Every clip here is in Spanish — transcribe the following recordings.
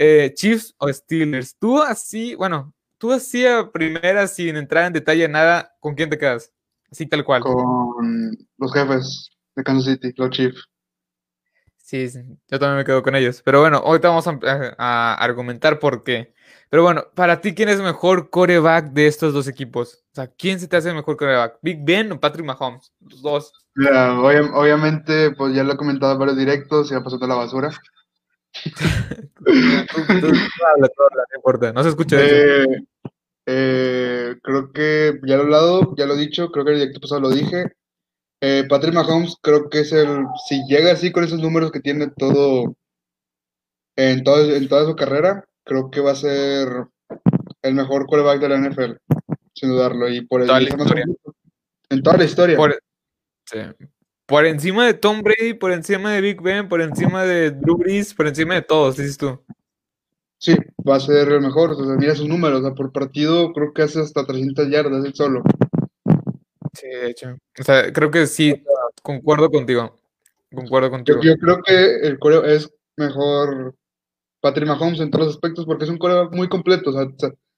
Eh, Chiefs o Steelers. Tú así, bueno, tú así a primera, sin entrar en detalle nada, ¿con quién te quedas? Así tal cual. Con los jefes de Kansas City, los Chiefs. Sí, yo también me quedo con ellos. Pero bueno, ahorita vamos a, argumentar por qué. Pero bueno, para ti, ¿quién es mejor coreback de estos dos equipos? O sea, ¿quién se te hace mejor coreback? ¿Big Ben o Patrick Mahomes? Los dos. obviamente, pues ya lo he comentado en varios directos, ha pasado toda la basura. No se escucha. Eh, eh, creo que ya lo he hablado, ya lo he dicho, creo que el directo pasado lo dije. Eh, Patrick Mahomes creo que es el, si llega así con esos números que tiene todo en, todo, en toda su carrera, creo que va a ser el mejor quarterback de la NFL, sin dudarlo. Y por el, en toda la historia. Por, encima de Tom Brady, por encima de Big Ben, por encima de Drew Brees, por encima de todos, dices tú. Sí, va a ser el mejor. O sea, mira sus números. por partido creo que hace hasta 300 yardas él solo. Sí, de hecho. O sea, creo que sí, concuerdo contigo. Concuerdo contigo. Yo, creo que el coreo es mejor Patrick Mahomes en todos los aspectos porque es un coreo muy completo. O sea,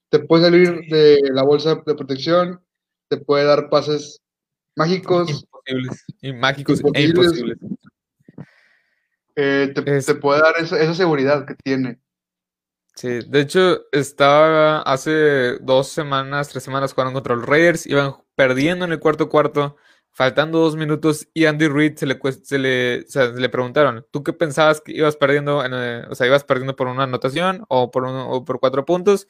te puede salir de la bolsa de protección, te puede dar pases mágicos. Imposibles. Y mágicos e imposibles. Eh, te, puede dar esa seguridad que tiene. Sí, de hecho, estaba hace dos semanas, tres semanas jugando contra los Raiders, iban perdiendo en el cuarto cuarto, faltando dos minutos, y Andy Reid se le, se le, le preguntaron, ¿tú qué pensabas que ibas perdiendo? En, eh, o sea, ibas perdiendo por una anotación o por, o por cuatro puntos,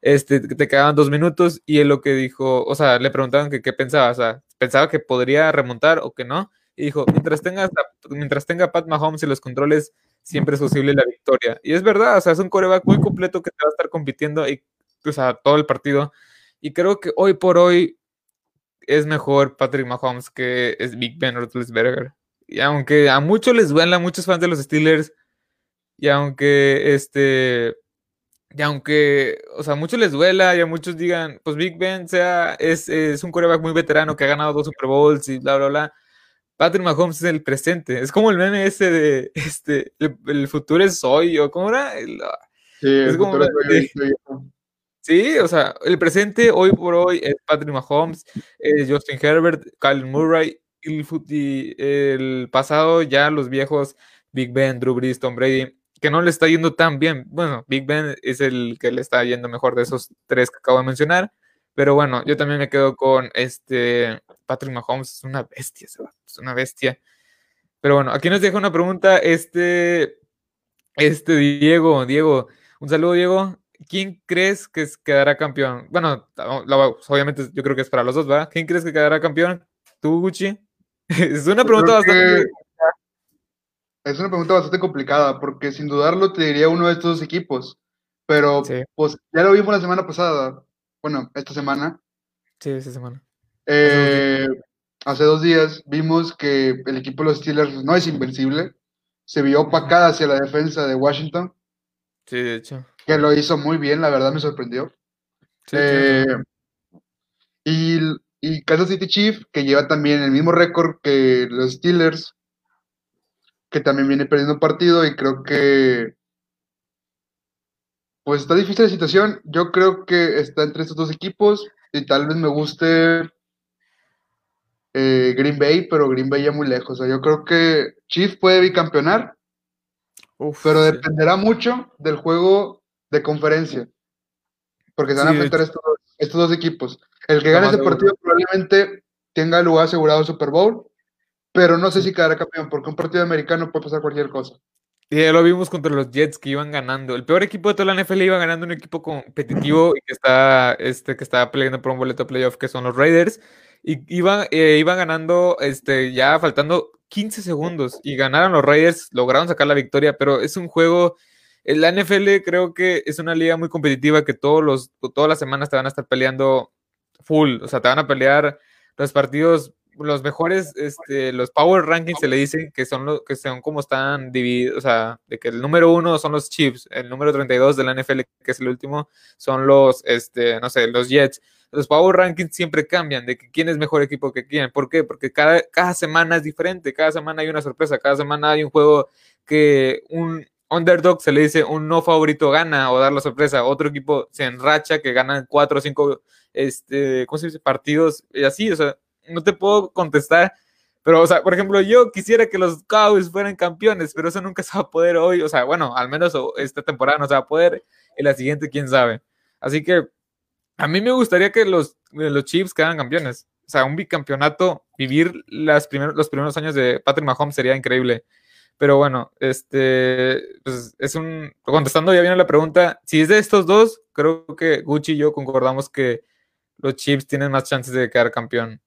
este, te quedaban dos minutos, y él lo que dijo, o sea, le preguntaron que qué pensaba, o sea, pensaba que podría remontar o que no, y dijo, mientras tenga, mientras tenga Pat Mahomes y los controles siempre es posible la victoria. Y es verdad, o sea, es un coreback muy completo que te va a estar compitiendo y, o sea, todo el partido. Y creo que hoy por hoy es mejor Patrick Mahomes que es Big Ben Roethlisberger. Y aunque a muchos les duela, a muchos fans de los Steelers, y aunque este y aunque, o sea, a muchos les duela y a muchos digan, pues Big Ben sea, es, es un coreback muy veterano que ha ganado dos Super Bowls y bla, bla, bla. Patrick Mahomes es el presente. Es como el meme ese de este, el, futuro es hoy, o cómo era. Ah, sí, es como, sí, o sea, el presente hoy por hoy es Patrick Mahomes, es Justin Herbert, Kyle Murray, y el, pasado ya los viejos Big Ben, Drew Brees, Tom Brady, que no le está yendo tan bien. Bueno, Big Ben es el que le está yendo mejor de esos tres que acabo de mencionar. Pero bueno, yo también me quedo con este Patrick Mahomes, es una bestia, es una bestia. Pero bueno, aquí nos deja una pregunta este, este Diego, Diego, un saludo Diego. ¿Quién crees que quedará campeón? Bueno, obviamente yo creo que es para los dos, ¿verdad? ¿Quién crees que quedará campeón? ¿Tú, Gucci? es una pregunta bastante... Es una pregunta bastante complicada, porque sin dudarlo te diría uno de estos equipos. Pero pues ya lo vimos la semana pasada bueno, esta semana. Sí, esta semana. Eh, hace dos días vimos que el equipo de los Steelers no es invencible. Se vio opacada hacia la defensa de Washington. Sí, de hecho. Que lo hizo muy bien, la verdad me sorprendió. Sí, eh, y, y Kansas City Chief, que lleva también el mismo récord que los Steelers, que también viene perdiendo partido y creo que pues está difícil la situación. Yo creo que está entre estos dos equipos y tal vez me guste eh, Green Bay, pero Green Bay ya muy lejos. O sea, yo creo que Chief puede bicampeonar, pero dependerá mucho del juego de conferencia, porque se van a enfrentar estos, dos equipos. El que gane ese partido probablemente tenga el lugar asegurado en Super Bowl, pero no sé si quedará campeón, porque un partido americano puede pasar cualquier cosa. Y ya lo vimos contra los Jets que iban ganando. El peor equipo de toda la NFL iba ganando un equipo competitivo y que está, este, que está peleando por un boleto playoff, que son los Raiders. Y iban, eh, iban ganando este, ya faltando 15 segundos. Y ganaron los Raiders, lograron sacar la victoria, pero es un juego. La NFL creo que es una liga muy competitiva que todos los, todas las semanas te van a estar peleando full. O sea, te van a pelear los partidos los mejores, este, los power rankings se le dicen que son los que son como están divididos, o sea, de que el número uno son los Chiefs, el número 32 de la NFL, que es el último, son los, este, no sé, los Jets. Los power rankings siempre cambian de que quién es mejor equipo que quién. ¿Por qué? Porque cada, cada semana es diferente, cada semana hay una sorpresa, cada semana hay un juego que un underdog se le dice un no favorito gana o dar la sorpresa. Otro equipo se enracha que ganan cuatro o cinco este, ¿cómo se dice? partidos y así. O sea, no te puedo contestar. Pero, o sea, por ejemplo, yo quisiera que los Cowboys fueran campeones, pero eso nunca se va a poder hoy. O sea, bueno, al menos esta temporada no se va a poder. Y la siguiente, quién sabe. Así que a mí me gustaría que los, los Chiefs quedaran campeones. O sea, un bicampeonato, vivir las los primeros años de Patrick Mahomes sería increíble. Pero bueno, este, pues es un, contestando ya viene la pregunta, si es de estos dos, creo que Gucci y yo concordamos que los Chiefs tienen más chances de quedar campeón.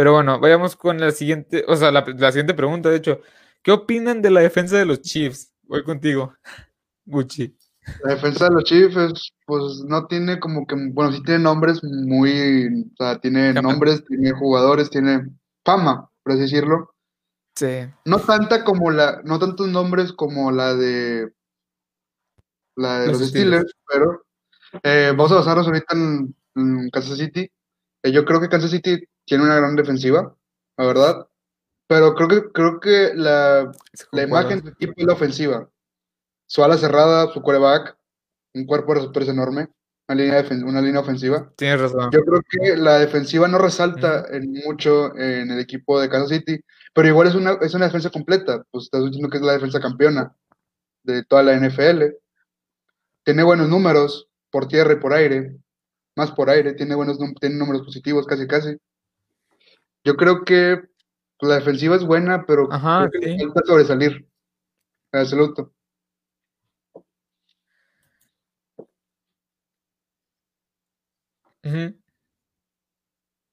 Pero bueno, vayamos con la siguiente, o sea, la, siguiente pregunta, de hecho, ¿qué opinan de la defensa de los Chiefs? Voy contigo, Gucci. La defensa de los Chiefs, pues no tiene como que, bueno, sí tiene nombres muy, o sea, tiene nombres, tiene jugadores, tiene fama, por así decirlo. No tanta como la, no tantos nombres como la de la de los, Steelers, pero eh, vamos a basarnos ahorita en, Kansas City. Eh, yo creo que Kansas City tiene una gran defensiva, la verdad. Pero creo que, creo que la, la imagen del equipo es la ofensiva. Su ala cerrada, su quarterback, un cuerpo de receptores enorme, una línea, una línea ofensiva. Tienes razón. Yo creo que la defensiva no resalta en mucho en el equipo de Kansas City, pero igual es una, es una defensa completa. Pues estás diciendo que es la defensa campeona de toda la NFL. Tiene buenos números por tierra y por aire. Más por aire, tiene buenos tiene números positivos casi casi. Yo creo que la defensiva es buena, pero Ajá, creo que falta sobresalir. Absoluto.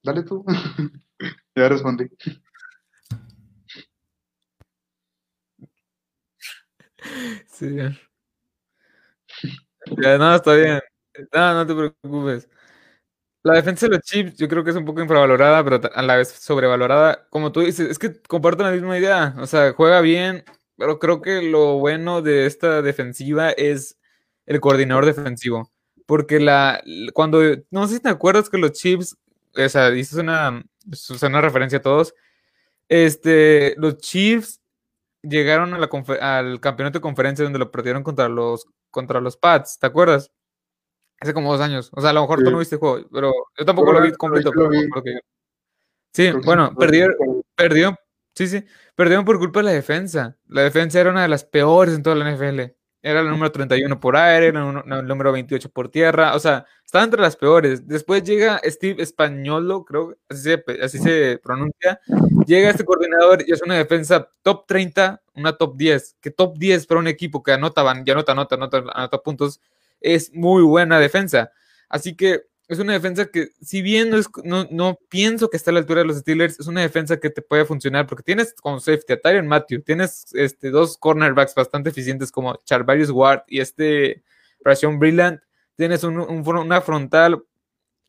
Dale tú. ya respondí. Sí. Ya, no, está bien. No, no te preocupes. La defensa de los Chiefs yo creo que es un poco infravalorada, pero a la vez sobrevalorada. Como tú dices, es que comparto la misma idea. O sea, juega bien, pero creo que lo bueno de esta defensiva es el coordinador defensivo. Porque la cuando, no sé si te acuerdas que los Chiefs, o sea, dices una, una referencia a todos, este, los Chiefs llegaron a la al campeonato de conferencia donde lo perdieron contra los, contra los Pats, ¿te acuerdas? Hace como dos años. O sea, a lo mejor tú no viste el juego, pero yo tampoco lo vi completo. Sí, bueno, perdieron, perdió, sí, sí, perdieron por culpa de la defensa. La defensa era una de las peores en toda la NFL. Era el número 31 por aire, era el número 28 por tierra, o sea, estaba entre las peores. Después llega Steve Españolo, creo, así se, así se pronuncia. Llega este coordinador y es una defensa top 30, una top 10. Que top 10 para un equipo que anotaban, ya anota, anota, anota, anota puntos, es muy buena defensa. Así que es una defensa que, si bien no, es, no, pienso que esté a la altura de los Steelers, es una defensa que te puede funcionar porque tienes con safety a Tyron Matthew, tienes este, dos cornerbacks bastante eficientes como Charvarius Ward y este Ration Brilliant, tienes una frontal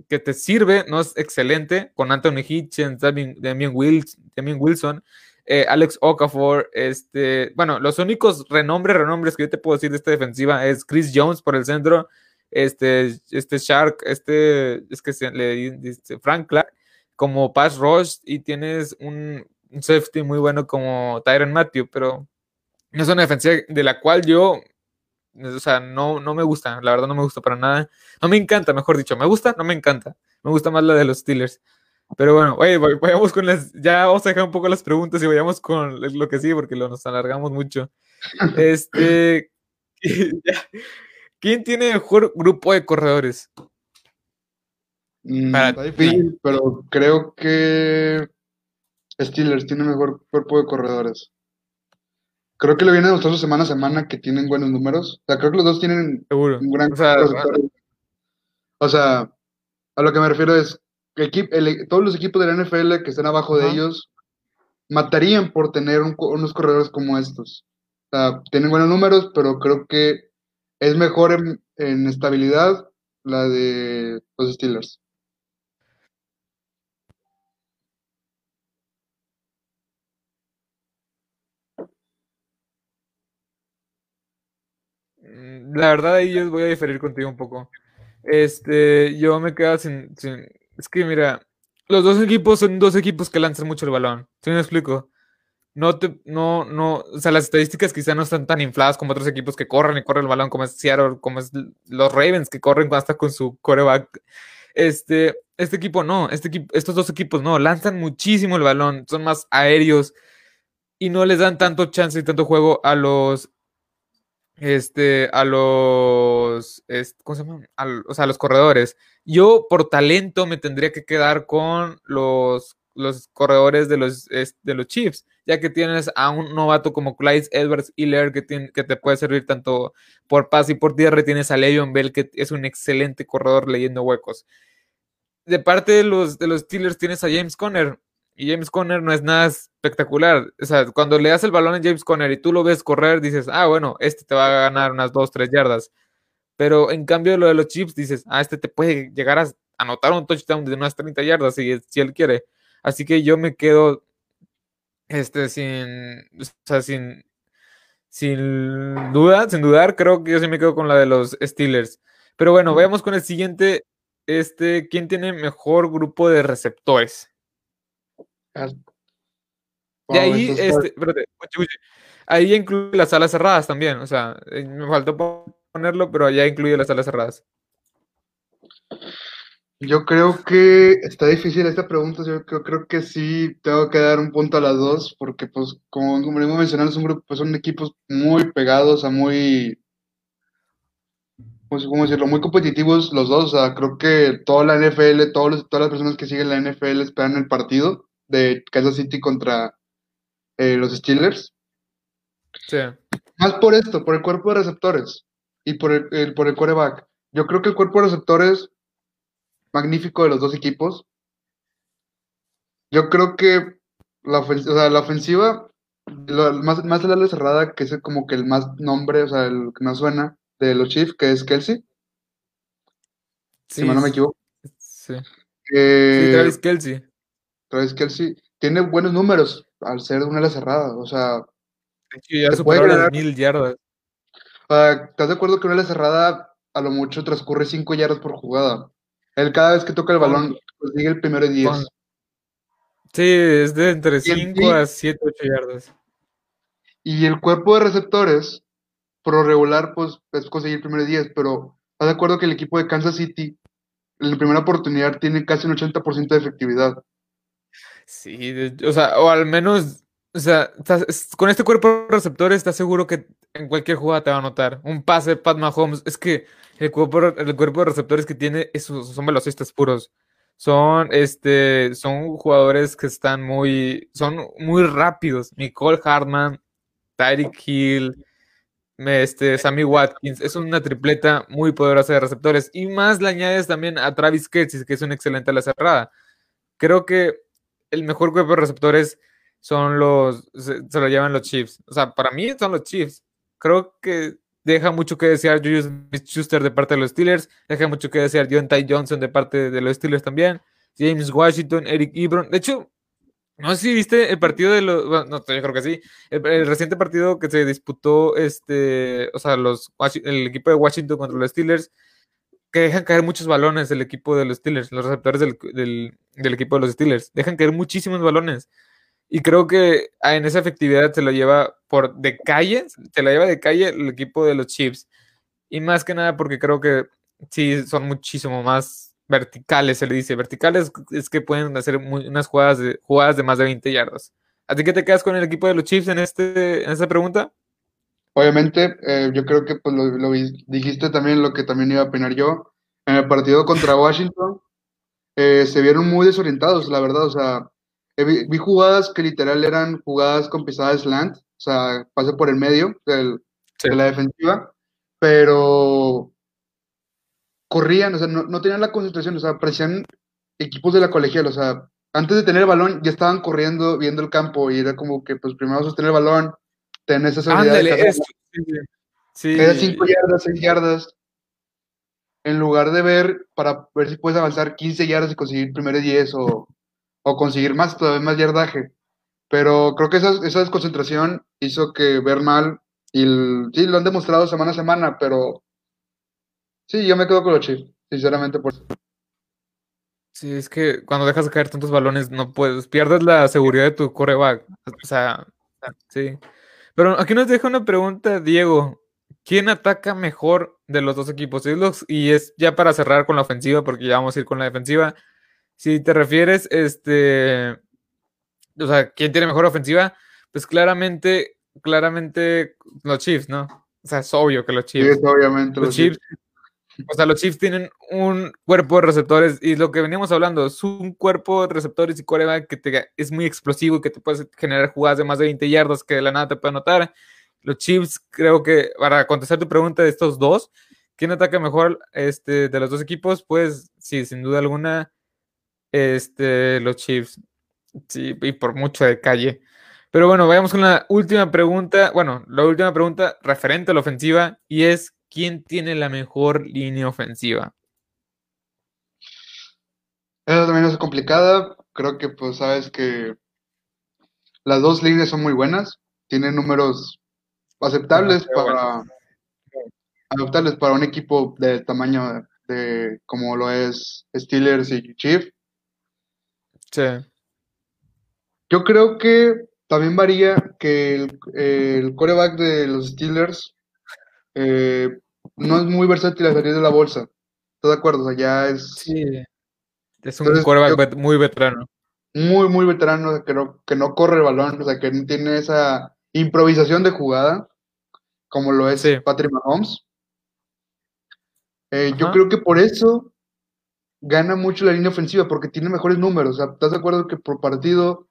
que te sirve, no es excelente, con Anthony Hitchens, Damien, Wilson, eh, Alex Okafor, este, bueno, los únicos renombres, renombres que yo te puedo decir de esta defensiva es Chris Jones por el centro, este, este Shark, este, es que le dice Frank Clark, como pass rush y tienes un, safety muy bueno como Tyron Matthew, pero no es una defensa de la cual yo, o sea, no, no me gusta, la verdad no me gusta para nada. No me encanta, mejor dicho, me gusta, no me encanta. Me gusta más la de los Steelers. Pero bueno, oye, vayamos con las, ya vamos a dejar un poco las preguntas y vayamos con lo que sí, porque lo, nos alargamos mucho. Este, ¿Quién tiene mejor grupo de corredores? Mm, está difícil, pero creo que Steelers tiene mejor cuerpo de corredores. Creo que le viene demostrando semana a semana que tienen buenos números. O sea, creo que los dos tienen un gran o sea, o sea, a lo que me refiero es que todos los equipos de la NFL que están abajo de ellos matarían por tener unos corredores como estos. O sea, tienen buenos números, pero creo que es mejor en, estabilidad la de los Steelers. Mm, la verdad ahí yo voy a diferir contigo un poco. Este, yo me quedo sin, es que mira, los dos equipos son dos equipos que lanzan mucho el balón. ¿Sí me explico? no te, no, no, o sea, las estadísticas quizá no están tan infladas como otros equipos que corren y corren el balón, como es Seattle, como es los Ravens que corren hasta con su coreback. Este, este equipo no, este equipo, estos dos equipos no, lanzan muchísimo el balón, son más aéreos y no les dan tanto chance y tanto juego a los, este, a los, ¿cómo se llama? o sea, a los corredores. Yo por talento me tendría que quedar con los, los corredores de los, de los Chiefs, ya que tienes a un novato como Clyde Edwards Hiller que, que te puede servir tanto por paz y por tierra, tienes a Le'Veon Bell que es un excelente corredor leyendo huecos. De parte de los, de los Steelers tienes a James Conner, y James Conner no es nada espectacular. O sea, cuando le das el balón a James Conner y tú lo ves correr, dices, ah, bueno, este te va a ganar unas 2, 3 yardas. Pero en cambio lo de los chips, dices, ah, este te puede llegar a anotar un touchdown de unas 30 yardas si, si él quiere. Así que yo me quedo este, sin, o sea, sin, sin duda, sin dudar, creo que yo sí me quedo con la de los Steelers. Pero bueno, veamos con el siguiente, este, ¿quién tiene mejor grupo de receptores? Y ahí, este, ahí incluye las salas cerradas también, o sea, eh, me faltó ponerlo, pero allá incluye las salas cerradas. Yo creo que está difícil esta pregunta, yo creo, que sí tengo que dar un punto a las dos, porque pues como, como hemos mencionado, un grupo, pues, son equipos muy pegados, a muy, pues, ¿cómo decirlo? Muy competitivos los dos, o sea, creo que toda la NFL, todos todas las personas que siguen la NFL esperan el partido, de Kansas City contra eh, los Steelers. Sí. Más por esto, por el cuerpo de receptores y por el, por el quarterback. Yo creo que el cuerpo de receptores magnífico de los dos equipos. Yo creo que la, ofensiva, la ofensiva más, más la cerrada, que es como que el más nombre, o sea, el que más suena de los Chiefs, que es Kelsey. si no me equivoco. Sí. Eh, sí, Travis Kelsey. Travis Kelsey tiene buenos números al ser una ala cerrada, o sea. ya superó las mil yardas. ¿Estás de acuerdo que una ala cerrada a lo mucho transcurre cinco yardas por jugada? Él cada vez que toca el balón consigue el primero de 10. Sí, es de entre 5 a 7, 8 yardas. Y el cuerpo de receptores, por regular, pues es conseguir el primero de 10, pero ¿estás de acuerdo que el equipo de Kansas City en la primera oportunidad tiene casi un 80% de efectividad? Sí, o sea, o al menos, o sea, con este cuerpo de receptores estás seguro que en cualquier jugada te va a anotar. Un pase de Pat Mahomes, es que el cuerpo, el cuerpo de receptores que tiene esos son velocistas puros. Son, este, son jugadores que están muy, son muy rápidos. Nicole Hartman, Tyreek Hill, este, Sammy Watkins. Es una tripleta muy poderosa de receptores. Y más le añades también a Travis Kelsey, que es un excelente la cerrada. Creo que el mejor cuerpo de receptores son los, se, lo llevan los Chiefs. O sea, para mí son los Chiefs. Creo que deja mucho que desear Julius Schuster de parte de los Steelers, deja mucho que desear John Ty Johnson de parte de los Steelers también, James Washington, Eric Ebron. De hecho, no sé si viste el partido de los, bueno, no, yo creo que sí, el, reciente partido que se disputó, este, o sea, los, el equipo de Washington contra los Steelers, que dejan caer muchos balones el equipo de los Steelers, los receptores del, equipo de los Steelers. Dejan caer muchísimos balones. Y creo que en esa efectividad se lo lleva por de calle, se la lleva de calle el equipo de los Chiefs. Y más que nada porque creo que sí son muchísimo más verticales, se le dice. Verticales es que pueden hacer unas jugadas de, jugadas de más de 20 yardas. ¿A ti te quedas con el equipo de los Chiefs en, este, en esta pregunta? Obviamente, eh, yo creo que pues, lo, dijiste también lo que también iba a opinar yo. En el partido contra Washington eh, se vieron muy desorientados, la verdad. O sea, vi, jugadas que literal eran jugadas con pisadas slant, o sea, pase por el medio de la defensiva, pero corrían, o sea, no, no, tenían la concentración, o sea, parecían equipos de la colegial, o sea, antes de tener el balón ya estaban corriendo, viendo el campo y era como que, pues primero sostener el balón, tener esa seguridad. de sí, cinco yardas, seis yardas. En lugar de ver para ver si puedes avanzar 15 yardas y conseguir primero 10 o, o conseguir más, todavía más yardaje. Pero creo que esa, esa desconcentración hizo que ver mal. Y sí, lo han demostrado semana a semana, pero sí, yo me quedo con los Chiefs, sinceramente por Sí, es que cuando dejas de caer tantos balones no puedes, pierdes la seguridad de tu coreback. O sea, Sí. Pero aquí nos deja una pregunta, Diego. ¿Quién ataca mejor de los dos equipos? Y es ya para cerrar con la ofensiva, porque ya vamos a ir con la defensiva. Si te refieres, este, o sea, ¿quién tiene mejor ofensiva? Pues claramente, claramente los Chiefs, ¿no? O sea, es obvio que los Chiefs. Sí, obviamente los, Chiefs. O sea, los Chiefs tienen un cuerpo de receptores y lo que veníamos hablando es un cuerpo de receptores y coreback que es muy explosivo y que te puede generar jugadas de más de 20 yardas que de la nada te puede anotar. Los Chiefs, creo que para contestar tu pregunta de estos dos, ¿quién ataca mejor este, de los dos equipos? Pues sí, sin duda alguna, este, los Chiefs. Sí, y por mucho de calle. Pero bueno, vayamos con la última pregunta. Bueno, la última pregunta referente a la ofensiva y es ¿quién tiene la mejor línea ofensiva? Esa también es complicada. Creo que pues sabes que las dos líneas son muy buenas. Tienen números aceptables para aceptables para un equipo del tamaño de como lo es Steelers y Chief. Sí. Yo creo que también varía que el, el coreback de los Steelers eh, no es muy versátil a salir de la bolsa. ¿Estás de acuerdo? O sea, ya es. Sí. Es un coreback muy veterano. Muy, muy veterano, que no, que no corre el balón, o sea, que no tiene esa improvisación de jugada, como lo es Patrick Mahomes. Eh, yo creo que por eso gana mucho la línea ofensiva, porque tiene mejores números. O sea, ¿estás de acuerdo que por partido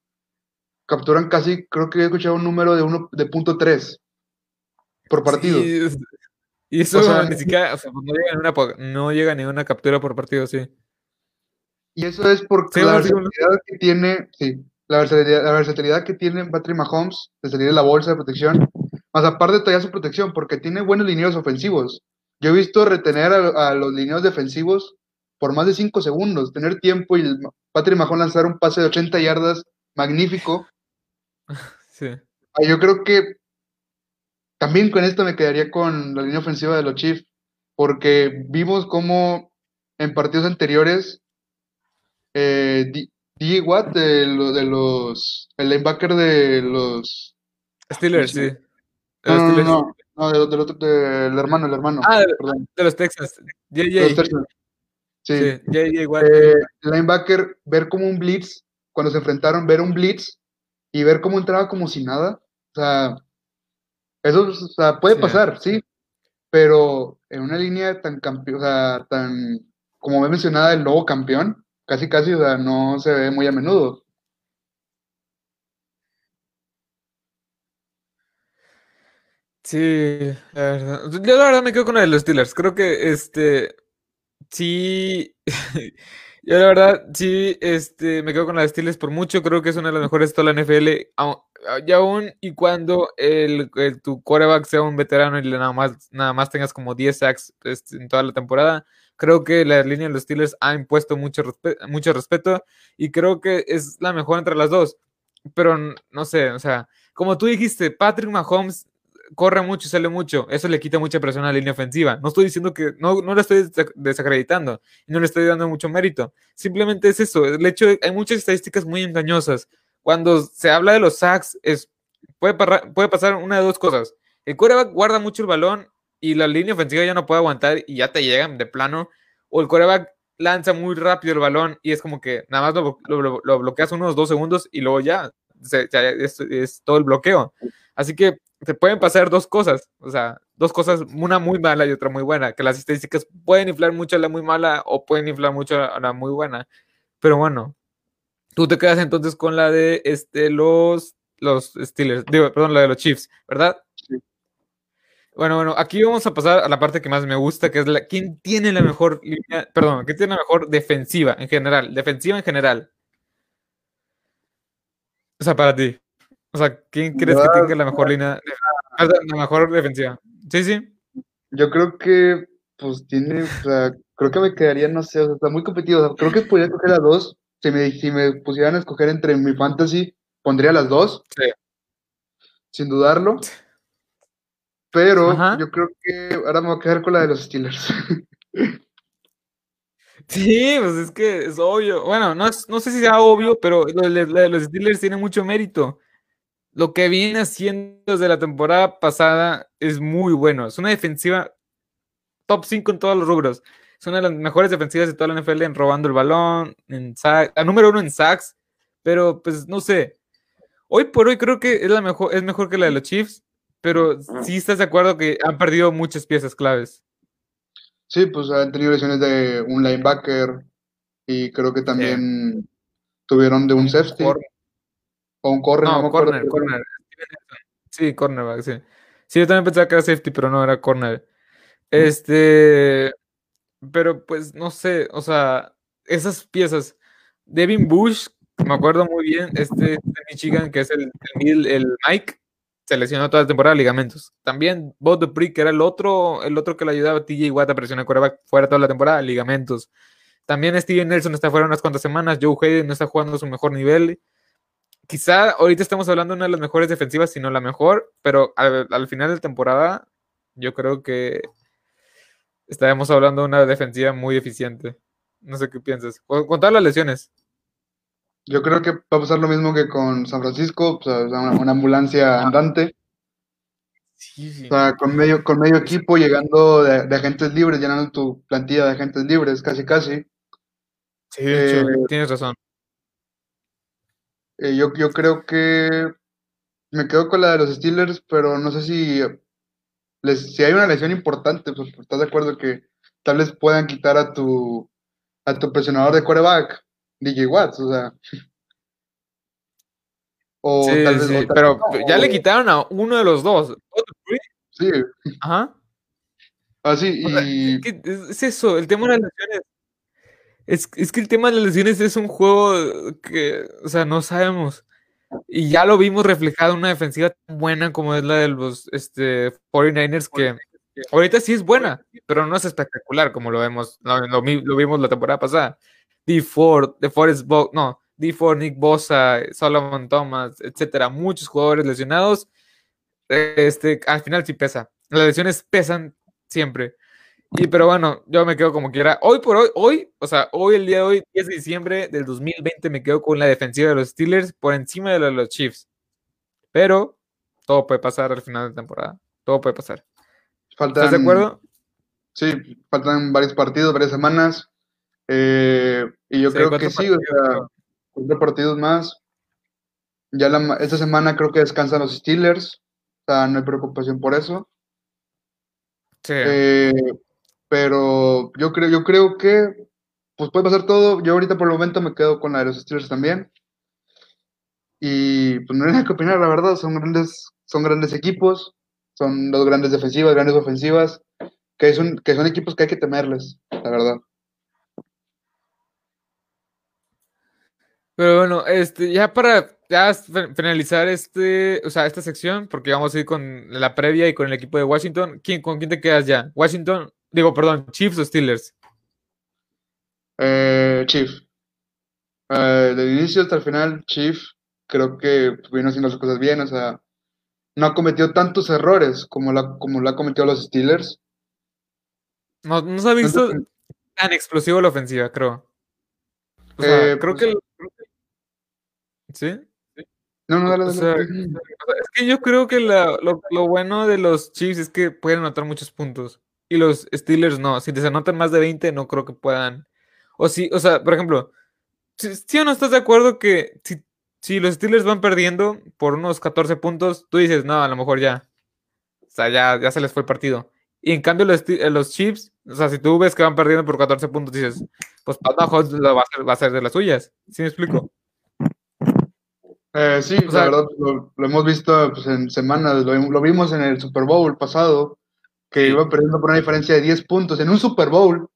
capturan casi, creo que he escuchado un número de uno de punto tres por partido? Y eso ni siquiera, o sea, no, llega ni una, no llega ni una captura por partido, sí. Y eso es porque la versatilidad que tiene, sí, la versatilidad, que tiene Patrick Mahomes de salir de la bolsa de protección, más aparte de tallar su protección, porque tiene buenos lineos ofensivos. Yo he visto retener a, los lineos defensivos por más de 5 segundos, tener tiempo y Patrick Mahomes lanzar un pase de 80 yardas magnífico. Sí. Ah, yo creo que también con esto me quedaría con la línea ofensiva de los Chiefs, porque vimos cómo en partidos anteriores eh, DJ Watt de, de, los el linebacker de los Steelers, sí. No, no, no, no, del, del, otro, del hermano, el hermano. Ah, de, los Texas. JJ. Sí, sí JJ Watt. Eh, linebacker, ver como un blitz, cuando se enfrentaron, ver un blitz y ver cómo entraba como si nada. O sea, eso o sea, puede pasar, sí, pero en una línea tan campeón, o sea, tan, como he mencionado, el nuevo campeón, casi casi, o sea, no se ve muy a menudo. Sí, la verdad. Yo la verdad me quedo con la de los Steelers. Creo que este sí. Yo la verdad sí este me quedo con la de Steelers por mucho. Creo que es una de las mejores de toda la NFL. Y aún y cuando el, tu quarterback sea un veterano y nada más, nada más tengas como 10 sacks este, en toda la temporada, creo que la línea de los Steelers ha impuesto mucho, mucho respeto y creo que es la mejor entre las dos. Pero no sé, o sea, como tú dijiste, Patrick Mahomes corre mucho y sale mucho. Eso le quita mucha presión a la línea ofensiva. No estoy diciendo que, no, no le estoy desacreditando no le estoy dando mucho mérito. Simplemente es eso. El hecho de, hay muchas estadísticas muy engañosas. Cuando se habla de los sacks, es, puede, puede pasar una de dos cosas. El quarterback guarda mucho el balón y la línea ofensiva ya no puede aguantar y ya te llegan de plano. O el quarterback lanza muy rápido el balón y es como que nada más lo, lo, bloqueas unos dos segundos y luego ya, es, todo el bloqueo. Así que te pueden pasar dos cosas, o sea, dos cosas, una muy mala y otra muy buena, que las estadísticas pueden inflar mucho a la muy mala o pueden inflar mucho a la muy buena. Pero bueno, tú te quedas entonces con la de este, los, los Steelers, digo, perdón, la de los Chiefs, ¿verdad? Bueno, bueno, aquí vamos a pasar a la parte que más me gusta, que es la quién tiene la mejor línea, perdón, quién tiene la mejor defensiva en general, defensiva en general. O sea, para ti. O sea, ¿quién crees que tenga la mejor línea, la mejor defensiva? Sí, sí. Yo creo que, pues tiene, o sea, creo que me quedaría, no sé, o sea, está muy competido. creo que podría coger a dos. Si me, si me pusieran a escoger entre mi fantasy, pondría las dos. Sí. Sin dudarlo. Pero yo creo que ahora me voy a quedar con la de los Steelers. Sí, pues es que es obvio. Bueno, no, no sé si sea obvio, pero la de los Steelers tiene mucho mérito. Lo que viene haciendo desde la temporada pasada es muy bueno. Es una defensiva top 5 en todos los rubros. Es una de las mejores defensivas de toda la NFL en robando el balón, en a número uno en sacks, pero pues no sé. Hoy por hoy creo que es la mejor, es mejor que la de los Chiefs, pero sí estás de acuerdo que han perdido muchas piezas claves. Sí, pues han tenido lesiones de un linebacker y creo que también tuvieron de un safety. O un corner. No, corner, corner. Sí, cornerback, sí. Sí, yo también pensaba que era safety, pero no, era corner. Este, pero pues no sé, o sea, esas piezas. Devin Bush, me acuerdo muy bien, este, de Michigan, que es el, el, el Mike, se lesionó toda la temporada de ligamentos. También Bob Dupree, que era el otro, el otro que le ayudaba a TJ Watt a presionar el fuera toda la temporada, ligamentos. También Steven Nelson está fuera unas cuantas semanas, Joe Hayden no está jugando a su mejor nivel. Quizá ahorita estamos hablando de una de las mejores defensivas, si no la mejor, pero al, final de temporada yo creo que estaremos hablando de una defensiva muy eficiente. No sé qué piensas. Con todas las lesiones. Yo creo que va a pasar lo mismo que con San Francisco, una, ambulancia andante. O sea, con medio, con medio equipo llegando de, agentes libres, llenando tu plantilla de agentes libres, casi casi. Sí, eh, tienes razón. Eh, yo, yo creo que me quedo con la de los Steelers, pero no sé si, les, si hay una lesión importante, pues estás de acuerdo que tal vez puedan quitar a tu, a tu presionador de quarterback DJ Watts, o sea. O tal vez, pero ya le quitaron a uno de los dos. Sí. Ajá. Así, ah, y. es, eso, el tema de las lesiones. Es, es, que el tema de las lesiones es un juego que, o sea, no sabemos. Y ya lo vimos reflejado en una defensiva tan buena como es la de los este, 49ers, que ahorita sí es buena, pero no es espectacular como lo vemos, lo, lo vimos la temporada pasada. D. Ford, de Forest no, D. Ford, Nick Bosa, Solomon Thomas, etcétera, muchos jugadores lesionados. Este, al final sí pesa. Las lesiones pesan siempre. Y pero bueno, yo me quedo como quiera. Hoy por hoy, hoy, o sea, hoy el día de hoy, 10 de diciembre del 2020, me quedo con la defensiva de los Steelers por encima de los Chiefs. Pero todo puede pasar al final de temporada. Todo puede pasar. ¿Estás de acuerdo? Sí, faltan varios partidos, varias semanas. Eh, y yo creo que sí, o sea, cuatro partidos más. Ya la, esta semana creo que descansan los Steelers, o sea, no hay preocupación por eso. Sí. Eh, pero yo creo, yo creo que pues puede pasar todo. Yo ahorita por el momento me quedo con la de los Steelers también. Y pues no hay nada que opinar, la verdad, son grandes, son grandes equipos, son dos grandes defensivas, grandes ofensivas, que, son, que son equipos que hay que temerles, la verdad. Pero bueno, este, ya para ya finalizar este, o sea, esta sección, porque vamos a ir con la previa y con el equipo de Washington. ¿Quién, ¿Con quién te quedas ya? Washington, digo, perdón, Chiefs o Steelers. Eh, Chief. Eh, del inicio hasta el final, Chief creo que vino haciendo las cosas bien, o sea, no ha cometido tantos errores como la, como lo ha cometido los Steelers. No, no se ha visto tan explosivo la ofensiva, creo. O sea, eh, creo pues que ¿Sí? No, no, dale, es que yo creo que lo, bueno de los Chiefs es que pueden anotar muchos puntos. Y los Steelers no. Si les anotan más de 20, no creo que puedan. O si, o sea, por ejemplo, si, o no estás de acuerdo que si, si, los Steelers van perdiendo por unos 14 puntos, tú dices, no, a lo mejor ya. O sea, ya, ya se les fue el partido. Y en cambio, los, eh, los Chiefs, o sea, si tú ves que van perdiendo por 14 puntos, dices, pues Pat Mahomes lo va va a hacer de las suyas. ¿Sí me explico? Eh, sí, la verdad, lo, hemos visto pues, en semanas, lo, vimos en el Super Bowl pasado, que iba perdiendo por una diferencia de 10 puntos en un Super Bowl,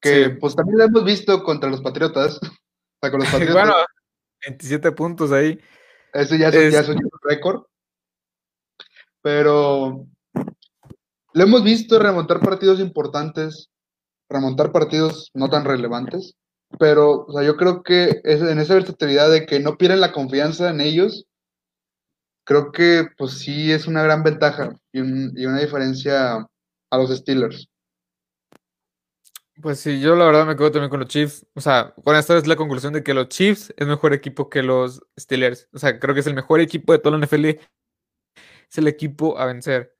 que pues también lo hemos visto contra los Patriotas. O sea, con los Patriotas. bueno, 27 puntos ahí. Eso ya es, ya es un récord. Pero lo hemos visto remontar partidos importantes, remontar partidos no tan relevantes. Pero, o sea, yo creo que en esa versatilidad de que no pierden la confianza en ellos, creo que pues sí es una gran ventaja y, una diferencia a los Steelers. Pues sí, yo la verdad me quedo también con los Chiefs. O sea, con esta es la conclusión de que los Chiefs es mejor equipo que los Steelers. O sea, creo que es el mejor equipo de todo la NFL. Es el equipo a vencer.